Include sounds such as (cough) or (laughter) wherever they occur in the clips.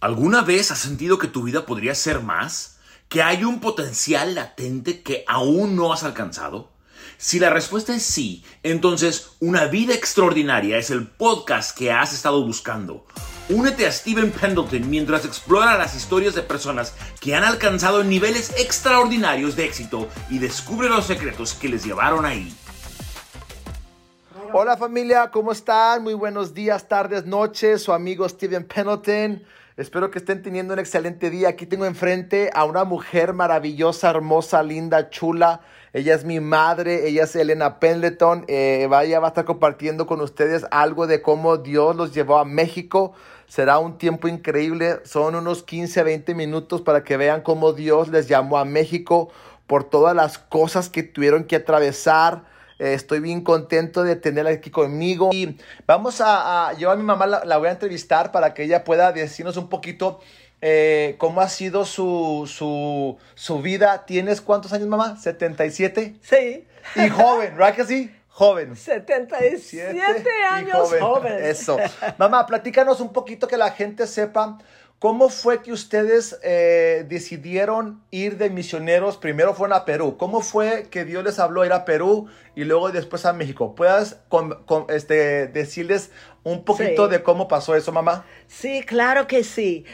¿Alguna vez has sentido que tu vida podría ser más? ¿Que hay un potencial latente que aún no has alcanzado? Si la respuesta es sí, entonces Una vida extraordinaria es el podcast que has estado buscando. Únete a Steven Pendleton mientras explora las historias de personas que han alcanzado niveles extraordinarios de éxito y descubre los secretos que les llevaron ahí. Hola familia, ¿cómo están? Muy buenos días, tardes, noches. Su amigo Steven Pendleton. Espero que estén teniendo un excelente día. Aquí tengo enfrente a una mujer maravillosa, hermosa, linda, chula. Ella es mi madre, ella es Elena Pendleton. Eh, vaya, va a estar compartiendo con ustedes algo de cómo Dios los llevó a México. Será un tiempo increíble. Son unos 15 a 20 minutos para que vean cómo Dios les llamó a México por todas las cosas que tuvieron que atravesar eh, estoy bien contento de tenerla aquí conmigo. Y vamos a, yo a mi mamá la, voy a entrevistar para que ella pueda decirnos un poquito eh, cómo ha sido su, su, su vida. ¿Tienes cuántos años, mamá? ¿77? Sí. Y joven, ¿verdad que sí? Joven. 77 años joven. Eso. Mamá, platícanos un poquito que la gente sepa ¿Cómo fue que ustedes eh, decidieron ir de misioneros? Primero fueron a Perú. ¿Cómo fue que Dios les habló ir a Perú y luego después a México? ¿Puedes este, decirles un poquito de cómo pasó eso, mamá? Sí, claro que sí.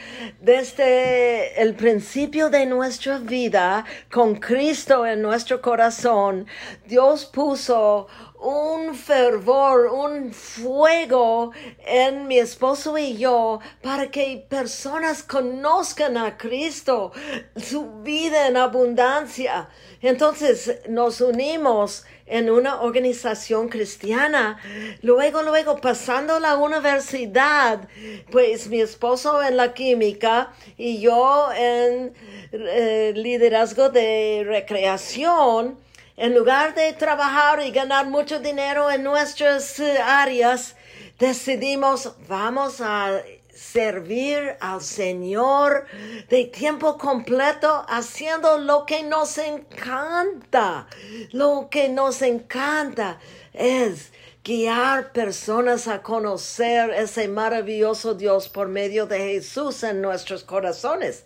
Desde el principio de nuestra vida, con Cristo en nuestro corazón, Dios puso un fervor, un fuego en mi esposo y yo para que personas conozcan a Cristo, su vida en abundancia. Entonces nos unimos en una organización cristiana. Luego, luego, pasando la universidad, pues mi esposo en la química y yo en eh, liderazgo de recreación, en lugar de trabajar y ganar mucho dinero en nuestras eh, áreas, decidimos, vamos a servir al Señor de tiempo completo haciendo lo que nos encanta. Lo que nos encanta es guiar personas a conocer ese maravilloso Dios por medio de Jesús en nuestros corazones.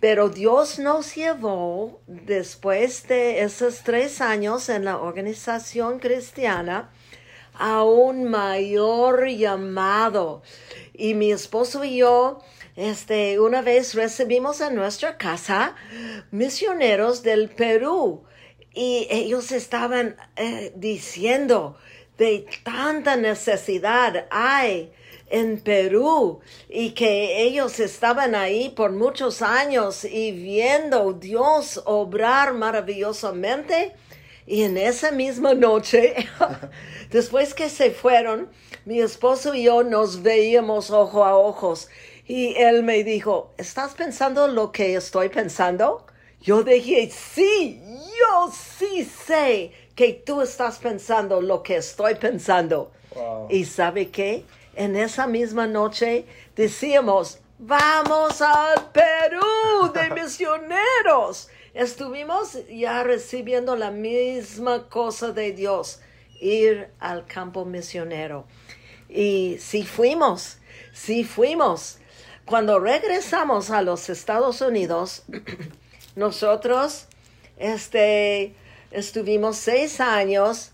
Pero Dios nos llevó después de esos tres años en la organización cristiana a un mayor llamado. Y mi esposo y yo, este, una vez recibimos en nuestra casa misioneros del Perú y ellos estaban eh, diciendo, de tanta necesidad hay en Perú y que ellos estaban ahí por muchos años y viendo Dios obrar maravillosamente. Y en esa misma noche, (laughs) después que se fueron, mi esposo y yo nos veíamos ojo a ojos. Y él me dijo, ¿estás pensando lo que estoy pensando? Yo dije, sí, yo sí sé que tú estás pensando lo que estoy pensando. Y sabe qué? En esa misma noche decíamos, vamos al Perú de (laughs) misioneros. Estuvimos ya recibiendo la misma cosa de Dios, ir al campo misionero. Y sí fuimos, sí fuimos. Cuando regresamos a los Estados Unidos, (clears throat) nosotros, este, Estuvimos seis años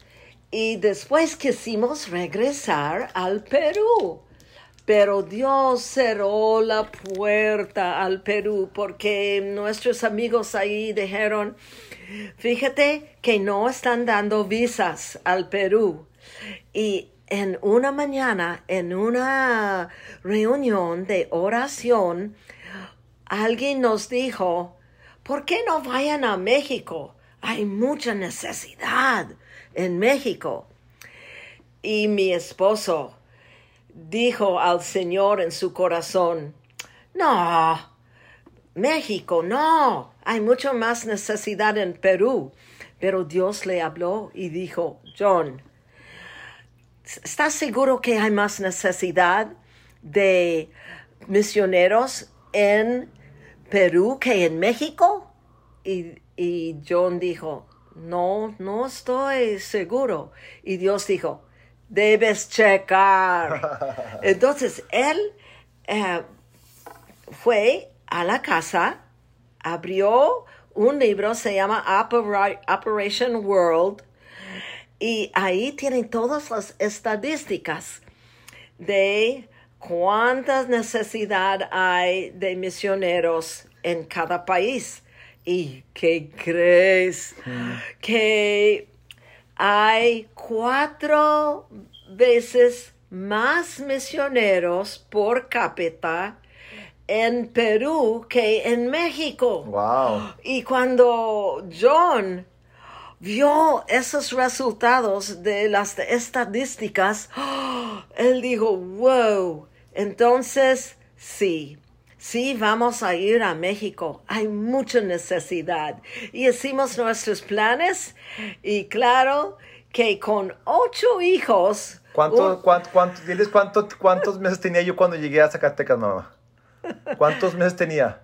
y después quisimos regresar al Perú. Pero Dios cerró la puerta al Perú porque nuestros amigos ahí dijeron, fíjate que no están dando visas al Perú. Y en una mañana, en una reunión de oración, alguien nos dijo, ¿por qué no vayan a México? hay mucha necesidad en México. Y mi esposo dijo al Señor en su corazón, no, México, no, hay mucho más necesidad en Perú. Pero Dios le habló y dijo, John, ¿estás seguro que hay más necesidad de misioneros en Perú que en México? Y y John dijo, no, no estoy seguro. Y Dios dijo, debes checar. (laughs) Entonces él eh, fue a la casa, abrió un libro, se llama Opera- Operation World, y ahí tienen todas las estadísticas de cuánta necesidad hay de misioneros en cada país. ¿Y qué crees? Que hay cuatro veces más misioneros por cápita en Perú que en México. Wow. Y cuando John vio esos resultados de las estadísticas, ¡oh! (gasps) él dijo, wow, entonces sí, sí vamos a ir a México, hay mucha necesidad. Y hicimos nuestros planes y claro que con ocho hijos... ¿Cuánto, un- cuánto, cuánto- diles cuánto, cuántos meses tenía yo cuando llegué a Zacatecas, mamá? ¿Cuántos meses tenía?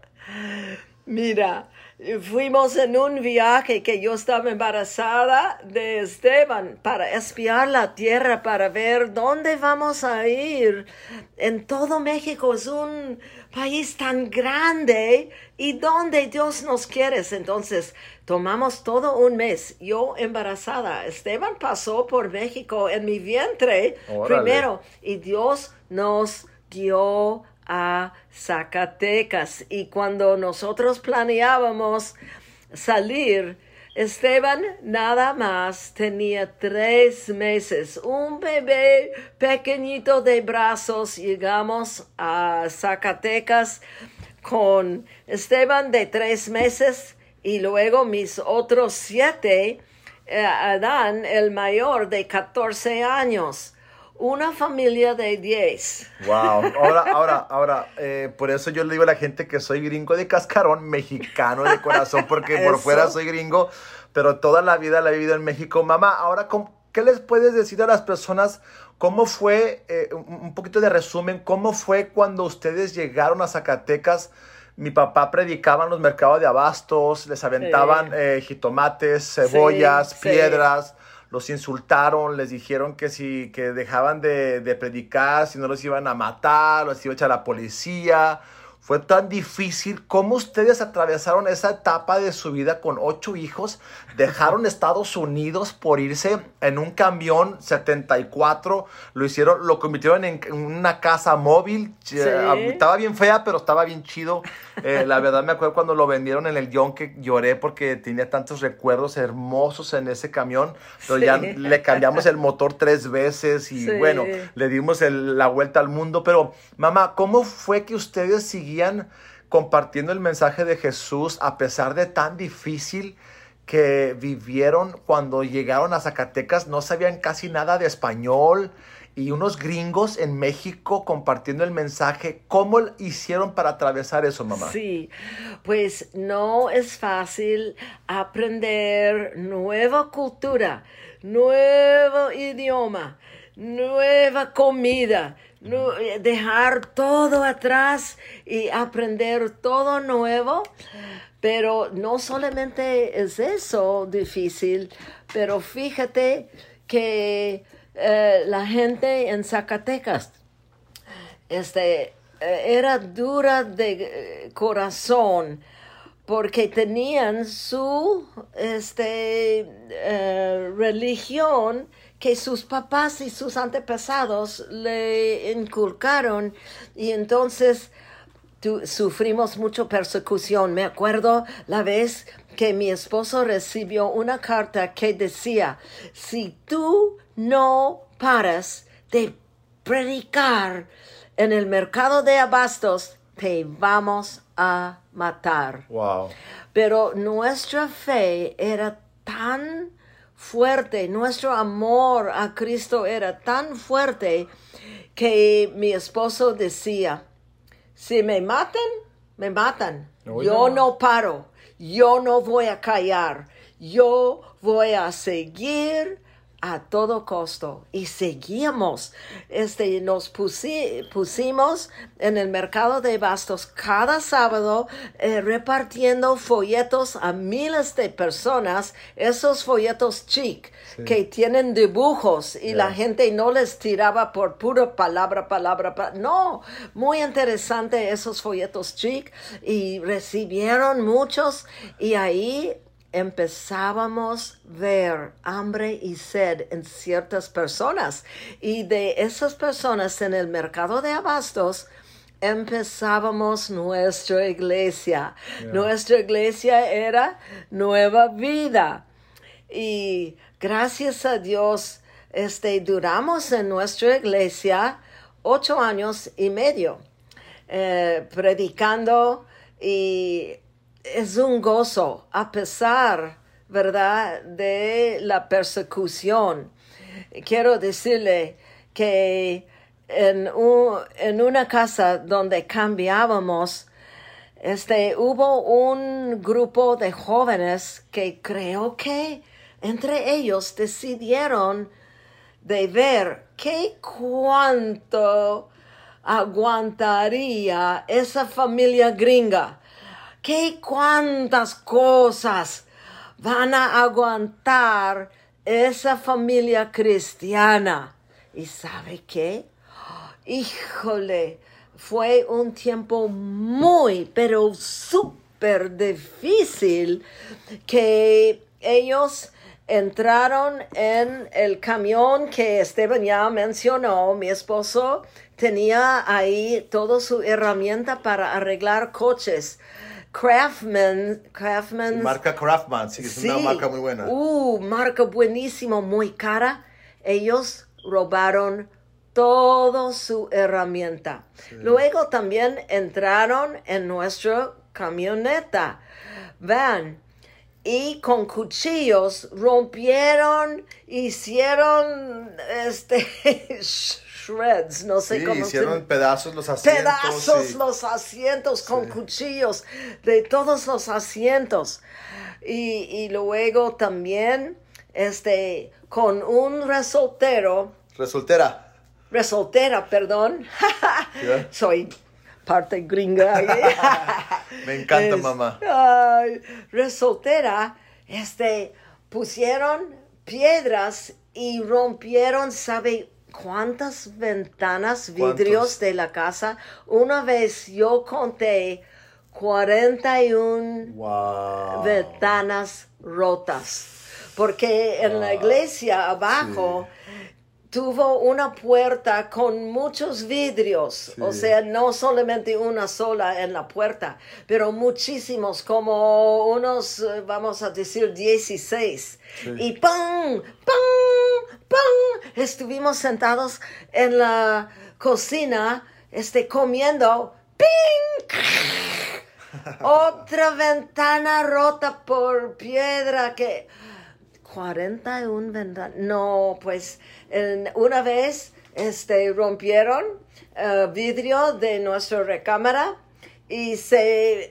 Mira, fuimos en un viaje que yo estaba embarazada de Esteban para espiar la tierra, para ver dónde vamos a ir. En todo México es un país tan grande y donde Dios nos quiere. Entonces, tomamos todo un mes. Yo embarazada. Esteban pasó por México en mi vientre Órale. primero y Dios nos dio a Zacatecas. Y cuando nosotros planeábamos salir, Esteban nada más tenía tres meses, un bebé pequeñito de brazos. Llegamos a Zacatecas con Esteban de tres meses y luego mis otros siete, eh, Adán, el mayor de 14 años. Una familia de 10. Wow. Ahora, ahora, ahora, eh, por eso yo le digo a la gente que soy gringo de cascarón, mexicano de corazón, porque por fuera soy gringo, pero toda la vida la he vivido en México. Mamá, ahora, ¿cómo- ¿qué les puedes decir a las personas? ¿Cómo fue, eh, un poquito de resumen, cómo fue cuando ustedes llegaron a Zacatecas? Mi papá predicaba en los mercados de abastos, les aventaban eh, jitomates, cebollas, sí. piedras los insultaron, les dijeron que si que dejaban de, de predicar, si no los iban a matar, los iba a echar la policía. Fue tan difícil. ¿Cómo ustedes atravesaron esa etapa de su vida con ocho hijos? Dejaron Estados Unidos por irse en un camión 74. Lo hicieron, lo convirtieron en, una casa móvil. Eh, Estaba bien fea, pero estaba bien chido. Eh, la verdad me acuerdo cuando lo vendieron en el guion que lloré porque tenía tantos recuerdos hermosos en ese camión. Pero Sí. ya le cambiamos el motor tres veces y Sí. bueno, le dimos el- la vuelta al mundo. Pero mamá, ¿cómo fue que ustedes compartiendo el mensaje de Jesús a pesar de tan difícil que vivieron cuando llegaron a Zacatecas? No sabían casi nada de español y unos gringos en México compartiendo el mensaje. ¿Cómo hicieron para atravesar eso, mamá? Sí, pues no es fácil aprender nueva cultura, nuevo idioma, nueva comida, eh, dejar todo atrás y aprender todo nuevo. Pero no solamente es eso difícil, pero fíjate que eh, la gente en Zacatecas este, eh, era dura de corazón porque tenían su este, religión que sus papás y sus antepasados le inculcaron y entonces tu- sufrimos mucha persecución. Me acuerdo la vez que mi esposo recibió una carta que decía, si tú no paras de predicar en el mercado de abastos, te vamos a matar. Wow. Pero nuestra fe era tan fuerte, nuestro amor a Cristo era tan fuerte que mi esposo decía, si me matan, me matan. Yo no. no paro, yo no voy a callar, yo voy a seguir a todo costo. Y seguíamos. Este, nos pusi- pusimos en el mercado de bastos cada sábado eh, repartiendo folletos a miles de personas, esos folletos chic que tienen dibujos y la gente no les tiraba por pura palabra, palabra, pa- no, muy interesante esos folletos chic y recibieron muchos y ahí empezábamos a ver hambre y sed en ciertas personas. Y de esas personas en el mercado de abastos empezábamos nuestra iglesia. Nuestra iglesia era nueva vida. Y gracias a Dios este duramos en nuestra iglesia ocho años y medio eh, predicando y es un gozo a pesar, ¿verdad?, de la persecución. Quiero decirle que en, un- en una casa donde cambiábamos, este, hubo un grupo de jóvenes que creo que entre ellos decidieron de ver qué cuánto aguantaría esa familia gringa, qué cuántas cosas van a aguantar esa familia cristiana. ¿Y sabe qué? Híjole, fue un tiempo muy, pero súper difícil que ellos entraron en el camión que Esteban ya mencionó. Mi esposo tenía ahí toda su herramienta para arreglar coches. Craftman, Craftman Marca Craftman, sí, es una Sí. marca muy buena. Uh, marca buenísimo, muy cara. Ellos robaron toda su herramienta. Luego también entraron en nuestra camioneta, van, y con cuchillos rompieron, hicieron este (laughs) shreds, no sé Sí, cómo se- hicieron pedazos los asientos. pedazos sí. los asientos con cuchillos de todos los asientos y, y luego también este con un resoltero Resultera. resoltera perdón (laughs) soy parte gringa. (laughs) Me encanta, Es- mamá. Resoltera, este, pusieron piedras y rompieron, ¿sabe cuántas ventanas, vidrios ¿Cuántos? de la casa? Una vez yo conté 41 Wow. ventanas rotas. Porque en la iglesia abajo tuvo una puerta con muchos vidrios. O sea, no solamente una sola en la puerta, pero muchísimos, como unos, eh, vamos a decir, 16. Y ¡pam! ¡pam! ¡pam! Estuvimos sentados en la cocina, este, comiendo. ¡Ping! (laughs) Otra ventana rota por piedra que... 41 ventanas. No, pues en- una vez este, rompieron eh, vidrio de nuestra recámara y se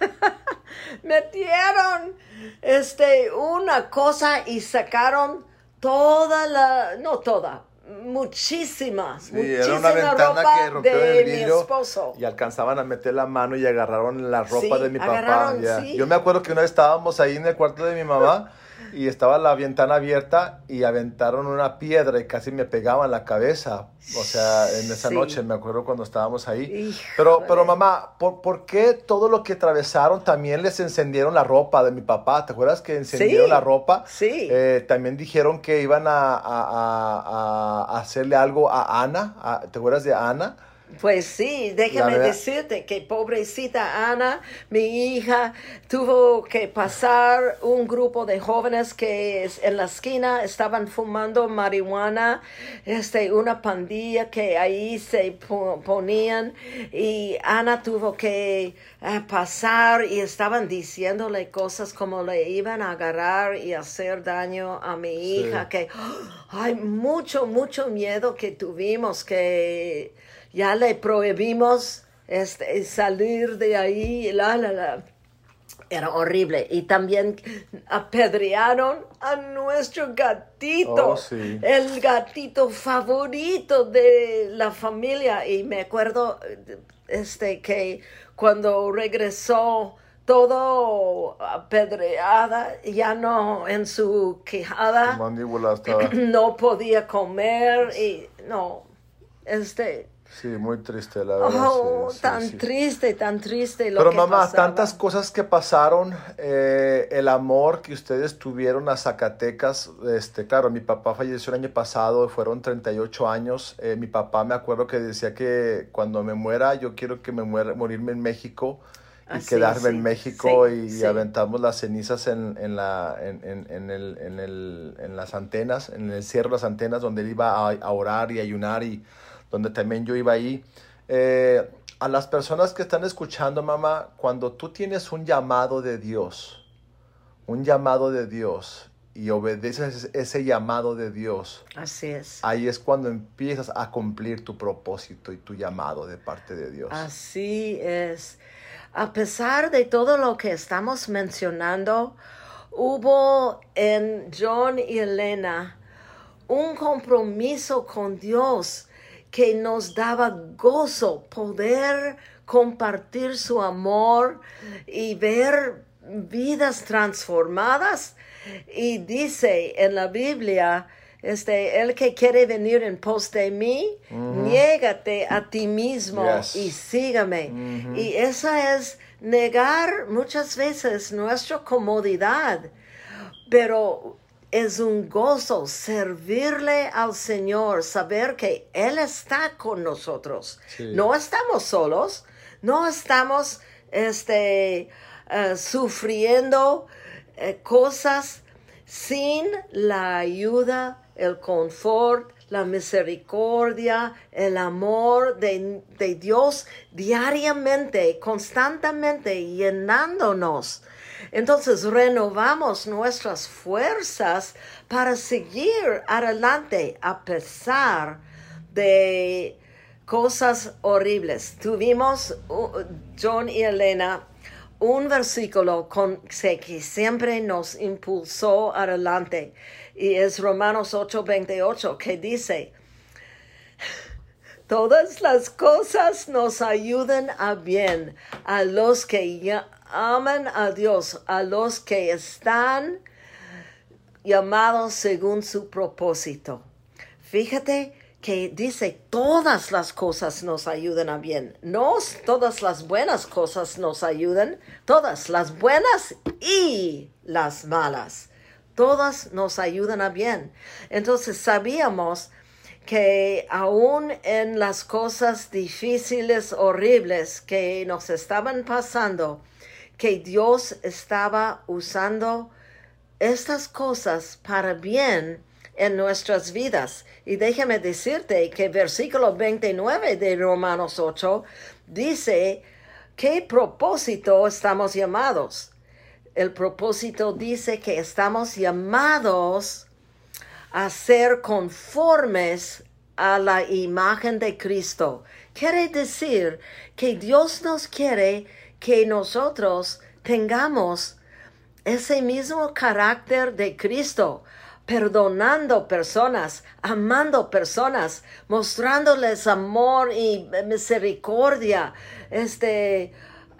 (laughs) metieron este, una cosa y sacaron toda la, no toda, muchísima, Sí, muchísima era una ventana ropa que rompieron de el mi vidrio esposo. y alcanzaban a meter la mano y agarraron la ropa Sí, de mi papá. agarraron, sí. Yo me acuerdo que una vez estábamos ahí en el cuarto de mi mamá y estaba la ventana abierta y aventaron una piedra y casi me pegaban la cabeza. O sea, en esa Sí. noche me acuerdo cuando estábamos ahí. Híjole. Pero, pero mamá, ¿por, por qué todo lo que atravesaron también les encendieron la ropa de mi papá? ¿Te acuerdas que encendieron Sí, la ropa? sí. Eh, también dijeron que iban a, a- a- a hacerle algo a Ana. ¿Te acuerdas de Ana? Pues sí, déjame decirte que pobrecita Ana, mi hija, tuvo que pasar un grupo de jóvenes que en la esquina estaban fumando marihuana, este, una pandilla que ahí se po- ponían y Ana tuvo que eh, pasar y estaban diciéndole cosas como le iban a agarrar y hacer daño a mi hija, que (gasps) hay mucho, mucho miedo que tuvimos que ya le prohibimos este, salir de ahí, la, la, la. Era horrible. Y también apedrearon a nuestro gatito. Oh, sí. El gatito favorito de la familia. Y me acuerdo este, que cuando regresó todo apedreada, ya no en su quejada, Su mandíbula estaba. (clears throat) no podía comer y no, este, Sí, muy triste, la verdad. oh, sí, tan sí. triste, tan triste lo Pero que mamá, pasaba. tantas cosas que pasaron, eh, el amor que ustedes tuvieron a Zacatecas, este, claro, mi papá falleció el año pasado, fueron 38 años, eh, mi papá me acuerdo que decía que cuando me muera, yo quiero que me muera, morirme en México y Ah, quedarme sí, en México sí, y sí. aventamos las cenizas en, en, la, en, en, en el, en, el, en las antenas, en el cierre de las antenas donde él iba a, a orar y ayunar y donde también yo iba ahí. Eh, a las personas que están escuchando, mamá, cuando tú tienes un llamado de Dios, un llamado de Dios y obedeces ese llamado de Dios, Así es. ahí es cuando empiezas a cumplir tu propósito y tu llamado de parte de Dios. Así es. A pesar de todo lo que estamos mencionando, hubo en John y Elena un compromiso con Dios que nos daba gozo poder compartir su amor y ver vidas transformadas. Y dice en la Biblia, este, el que quiere venir en pos de mí, niégate a ti mismo Yes. y sígame. Y esa es negar muchas veces nuestra comodidad, pero es un gozo servirle al Señor, saber que Él está con nosotros. Sí. No estamos solos, no estamos este, eh, sufriendo eh, cosas sin la ayuda, el confort, la misericordia, el amor de, de Dios diariamente, constantemente llenándonos. Entonces renovamos nuestras fuerzas para seguir adelante a pesar de cosas horribles. Tuvimos, John y Elena, un versículo con, que siempre nos impulsó adelante y es Romanos 8:28 que dice, todas las cosas nos ayudan a bien a los que ya aman a Dios, a los que están llamados según su propósito. Fíjate que dice todas las cosas nos ayudan a bien. No todas las buenas cosas nos ayudan, todas las buenas y las malas. Todas nos ayudan a bien. Entonces sabíamos que aún en las cosas difíciles, horribles que nos estaban pasando, que Dios estaba usando estas cosas para bien en nuestras vidas. Y déjame decirte que versículo 29 de Romanos 8 dice, ¿qué propósito estamos llamados? El propósito dice que estamos llamados a ser conformes a la imagen de Cristo. Quiere decir que Dios nos quiere que nosotros tengamos ese mismo carácter de Cristo, perdonando personas, amando personas, mostrándoles amor y misericordia, este,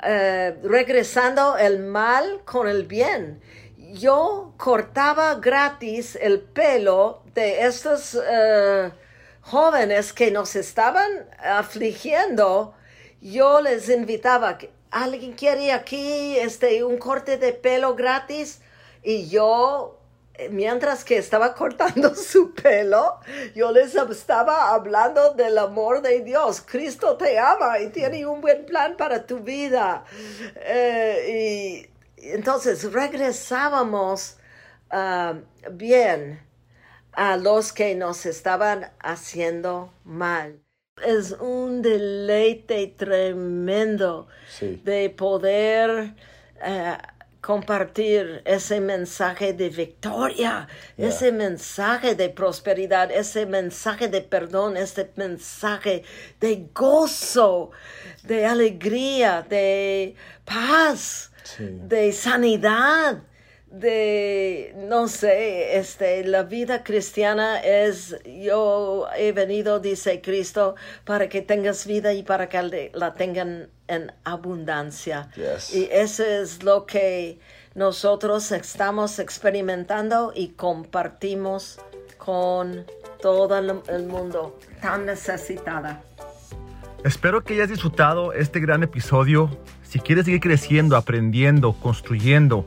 eh, regresando el mal con el bien. Yo cortaba gratis el pelo de estos eh, jóvenes que nos estaban afligiendo. Yo les invitaba, ¿alguien quiere aquí este, un corte de pelo gratis? Y yo, eh, mientras que estaba (laughs) cortando su pelo, yo les estaba hablando del amor de Dios. Cristo te ama y tiene un buen plan para tu vida. Eh, y entonces regresábamos ah, bien a los que nos estaban haciendo mal. Es un deleite tremendo Sí. de poder eh, compartir ese mensaje de victoria, Yeah. ese mensaje de prosperidad, ese mensaje de perdón, ese mensaje de gozo, de alegría, de paz. de sanidad, de, no sé, este, la vida cristiana es, yo he venido, dice Cristo, para que tengas vida y para que la tengan en abundancia. Y eso es lo que nosotros estamos experimentando y compartimos con todo el mundo tan necesitada. Espero que hayas disfrutado este gran episodio. Si quieres seguir creciendo, aprendiendo, construyendo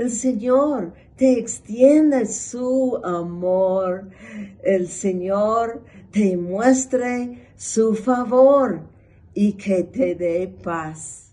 El Señor te extiende su amor. El Señor te muestre su favor y que te dé paz.